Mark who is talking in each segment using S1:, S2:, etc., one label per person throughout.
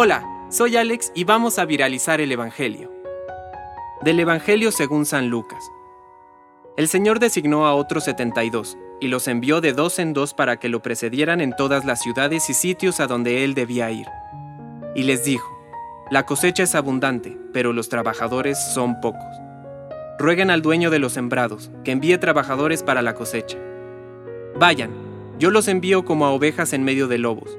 S1: Hola, soy Alex y vamos a viralizar el Evangelio. Del Evangelio según San Lucas. El Señor designó a otros 72 y los envió de dos en dos para que lo precedieran en todas las ciudades y sitios a donde él debía ir. Y les dijo, La cosecha es abundante, pero los trabajadores son pocos. Rueguen al dueño de los sembrados, que envíe trabajadores para la cosecha. Vayan, yo los envío como a ovejas en medio de lobos.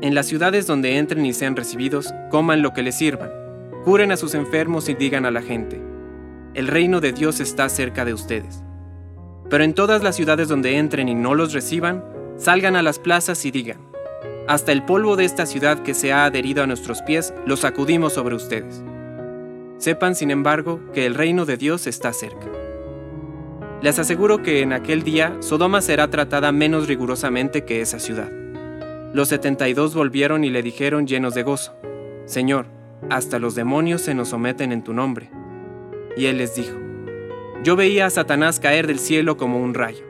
S1: En las ciudades donde entren y sean recibidos, coman lo que les sirvan, curen a sus enfermos y digan a la gente, el reino de Dios está cerca de ustedes. Pero en todas las ciudades donde entren y no los reciban, salgan a las plazas y digan, hasta el polvo de esta ciudad que se ha adherido a nuestros pies, lo sacudimos sobre ustedes. Sepan, sin embargo, que el reino de Dios está cerca. Les aseguro que en aquel día Sodoma será tratada menos rigurosamente que esa ciudad. Los setenta y dos volvieron y le dijeron llenos de gozo, Señor, hasta los demonios se nos someten en tu nombre. Y él les dijo, Yo veía a Satanás caer del cielo como un rayo.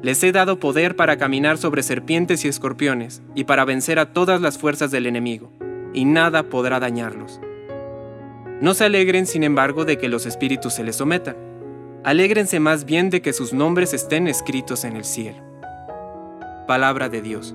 S1: Les he dado poder para caminar sobre serpientes y escorpiones, y para vencer a todas las fuerzas del enemigo, y nada podrá dañarlos. No se alegren, sin embargo, de que los espíritus se les sometan. Alégrense más bien de que sus nombres estén escritos en el cielo. Palabra de Dios.